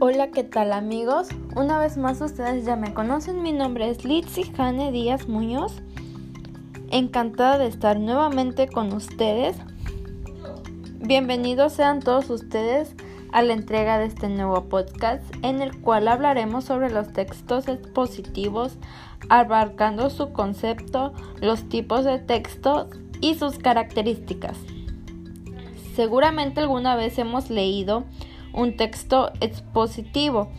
Hola, ¿qué tal amigos? Una vez más ustedes ya me conocen, mi nombre es Litsi Jane Díaz Muñoz. Encantada de estar nuevamente con ustedes. Bienvenidos sean todos ustedes a la entrega de este nuevo podcast en el cual hablaremos sobre los textos expositivos, abarcando su concepto, los tipos de textos y sus características. Seguramente alguna vez hemos leído un texto expositivo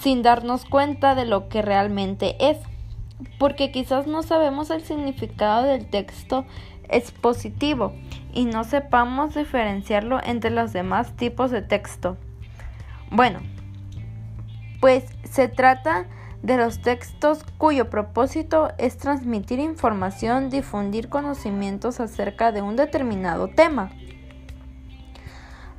sin darnos cuenta de lo que realmente es, porque quizás no sabemos el significado del texto expositivo y no sepamos diferenciarlo entre los demás tipos de texto. Bueno, pues se trata de los textos cuyo propósito es transmitir información, difundir conocimientos acerca de un determinado tema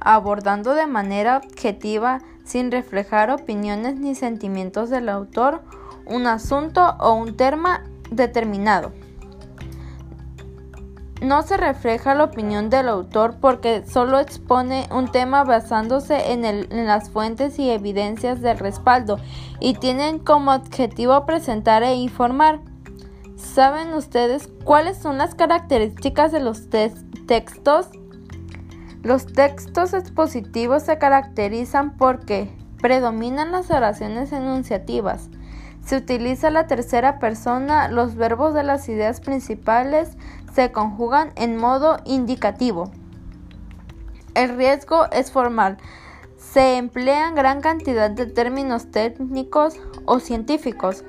abordando de manera objetiva, sin reflejar opiniones ni sentimientos del autor, un asunto o un tema determinado. No se refleja la opinión del autor porque solo expone un tema basándose en, las fuentes y evidencias del respaldo y tienen como objetivo presentar e informar. ¿Saben ustedes cuáles son las características de los textos? Los textos expositivos se caracterizan porque predominan las oraciones enunciativas. Se utiliza la tercera persona, los verbos de las ideas principales se conjugan en modo indicativo. El riesgo es formal. Se emplean gran cantidad de términos técnicos o científicos.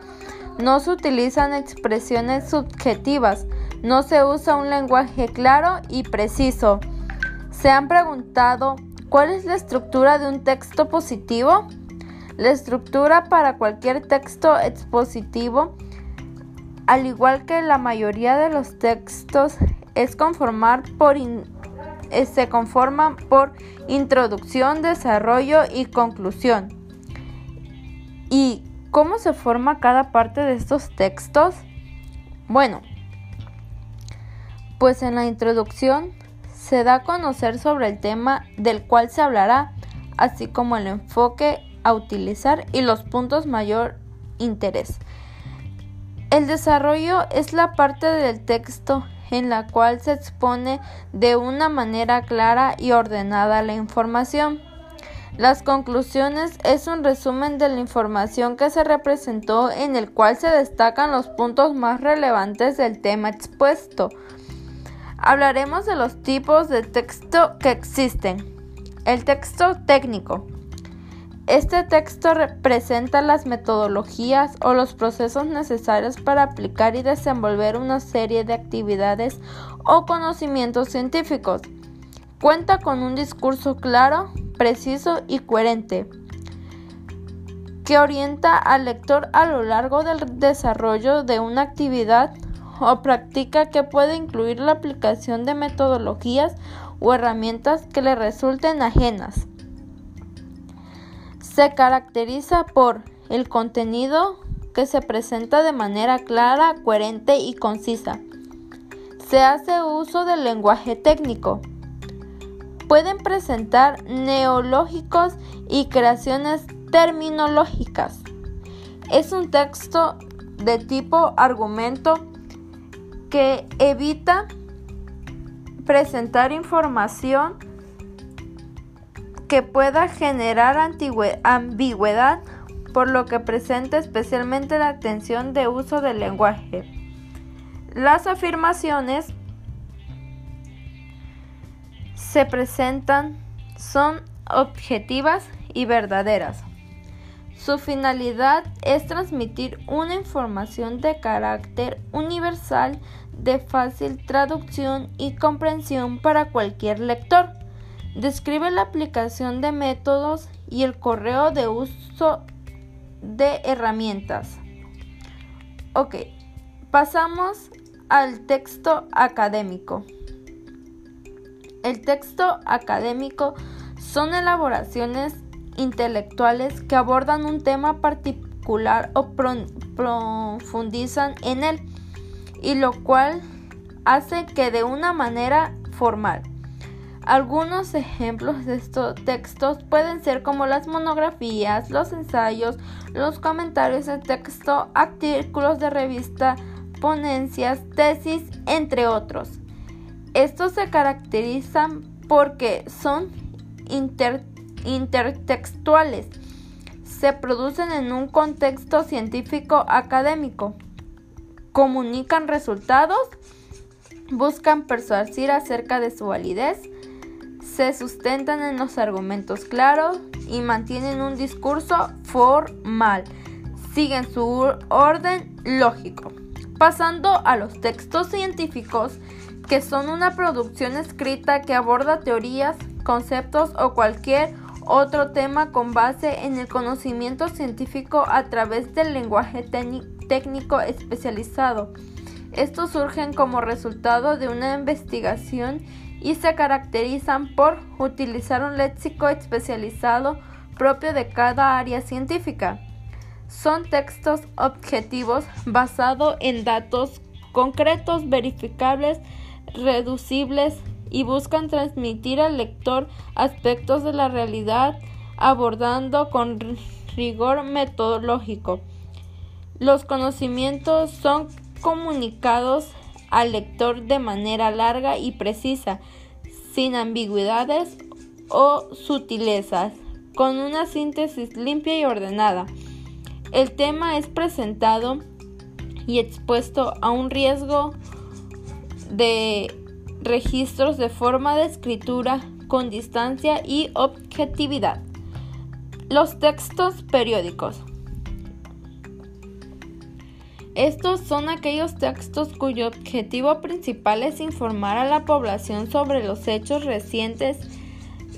No se utilizan expresiones subjetivas. No se usa un lenguaje claro y preciso. ¿Se han preguntado cuál es la estructura de un texto positivo? La estructura para cualquier texto expositivo, al igual que la mayoría de los textos, es conformar por eh, se conforman por introducción, desarrollo y conclusión. ¿Y cómo se forma cada parte de estos textos? Bueno, pues en la introducción se da a conocer sobre el tema del cual se hablará, así como el enfoque a utilizar y los puntos mayor interés. El desarrollo es la parte del texto en la cual se expone de una manera clara y ordenada la información. Las conclusiones es un resumen de la información que se representó en el cual se destacan los puntos más relevantes del tema expuesto. Hablaremos de los tipos de texto que existen. El texto técnico. Este texto representa las metodologías o los procesos necesarios para aplicar y desenvolver una serie de actividades o conocimientos científicos. Cuenta con un discurso claro, preciso y coherente que orienta al lector a lo largo del desarrollo de una actividad o práctica que puede incluir la aplicación de metodologías o herramientas que le resulten ajenas. Se caracteriza por el contenido que se presenta de manera clara, coherente y concisa. Se hace uso del lenguaje técnico. Pueden presentar neológicos y creaciones terminológicas. Es un texto de tipo argumento que evita presentar información que pueda generar ambigüedad, por lo que presenta especialmente la atención de uso del lenguaje. Las afirmaciones se presentan son objetivas y verdaderas. Su finalidad es transmitir una información de carácter universal de fácil traducción y comprensión para cualquier lector. Describe la aplicación de métodos y el correo de uso de herramientas. Ok, pasamos al texto académico. El texto académico son elaboraciones intelectuales que abordan un tema particular o profundizan en él, y lo cual hace que de una manera formal. Algunos ejemplos de estos textos pueden ser como las monografías, los ensayos, los comentarios de texto, artículos de revista, ponencias, tesis, entre otros. Estos se caracterizan porque son intertextuales, se producen en un contexto científico académico, comunican resultados, buscan persuadir acerca de su validez, se sustentan en los argumentos claros y mantienen un discurso formal. Siguen su orden lógico. Pasando a los textos científicos, que son una producción escrita que aborda teorías, conceptos o cualquier otro tema con base en el conocimiento científico a través del lenguaje técnico especializado. Estos surgen como resultado de una investigación y se caracterizan por utilizar un léxico especializado propio de cada área científica. Son textos objetivos basados en datos concretos, verificables, reducibles y buscan transmitir al lector aspectos de la realidad abordando con rigor metodológico. Los conocimientos son comunicados al lector de manera larga y precisa, sin ambigüedades o sutilezas, con una síntesis limpia y ordenada. El tema es presentado y expuesto a un riesgo de registros de forma de escritura con distancia y objetividad. Los textos periódicos. Estos son aquellos textos cuyo objetivo principal es informar a la población sobre los hechos recientes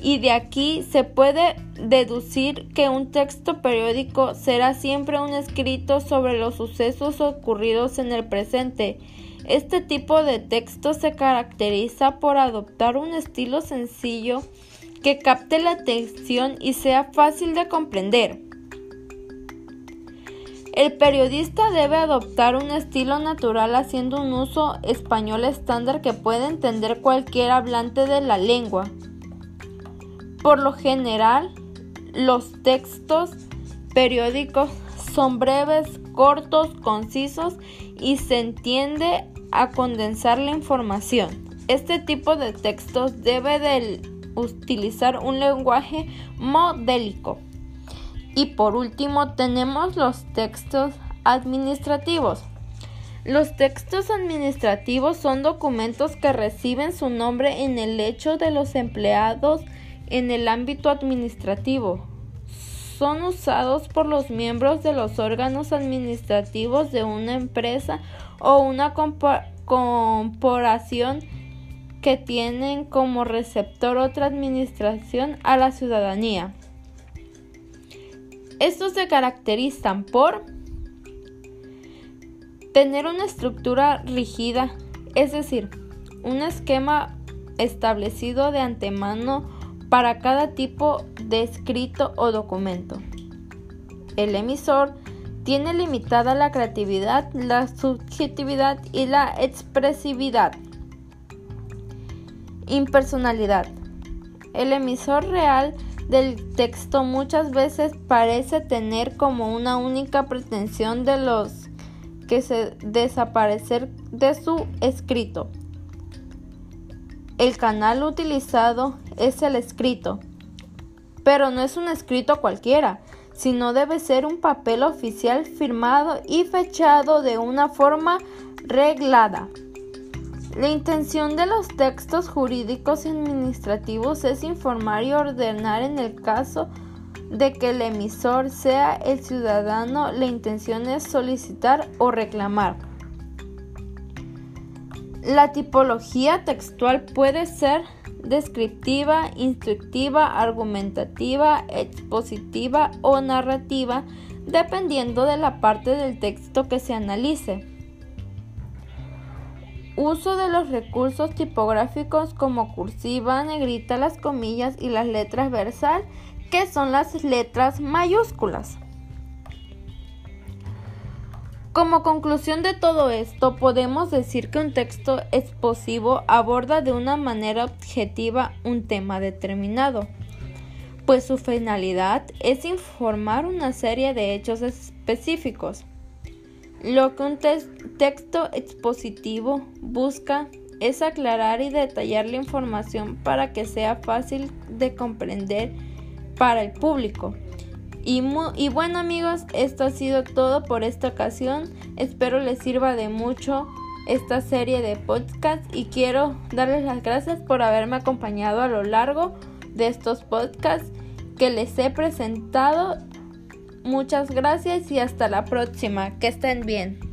y de aquí se puede deducir que un texto periódico será siempre un escrito sobre los sucesos ocurridos en el presente. Este tipo de texto se caracteriza por adoptar un estilo sencillo que capte la atención y sea fácil de comprender. El periodista debe adoptar un estilo natural haciendo un uso español estándar que pueda entender cualquier hablante de la lengua. Por lo general, los textos periódicos son breves, cortos, concisos y se entiende a condensar la información. Este tipo de textos debe de utilizar un lenguaje modélico. Y por último tenemos los textos administrativos. Los textos administrativos son documentos que reciben su nombre en el hecho de los empleados en el ámbito administrativo. Son usados por los miembros de los órganos administrativos de una empresa o una corporación que tienen como receptor otra administración a la ciudadanía. Estos se caracterizan por tener una estructura rígida, es decir, un esquema establecido de antemano para cada tipo de escrito o documento. El emisor tiene limitada la creatividad, la subjetividad y la expresividad. Impersonalidad. El emisor real del texto muchas veces parece tener como una única pretensión de los que se desaparecer de su escrito. El canal utilizado es el escrito, pero no es un escrito cualquiera, sino debe ser un papel oficial firmado y fechado de una forma reglada. La intención de los textos jurídicos y administrativos es informar y ordenar en el caso de que el emisor sea el ciudadano, la intención es solicitar o reclamar. La tipología textual puede ser descriptiva, instructiva, argumentativa, expositiva o narrativa, dependiendo de la parte del texto que se analice. Uso de los recursos tipográficos como cursiva, negrita, las comillas y las letras versal, que son las letras mayúsculas. Como conclusión de todo esto, podemos decir que un texto exposivo aborda de una manera objetiva un tema determinado, pues su finalidad es informar una serie de hechos específicos. Lo que un texto expositivo busca es aclarar y detallar la información para que sea fácil de comprender para el público. Y, bueno amigos, esto ha sido todo por esta ocasión. Espero les sirva de mucho esta serie de podcasts y quiero darles las gracias por haberme acompañado a lo largo de estos podcasts que les he presentado. Muchas gracias y hasta la próxima. Que estén bien.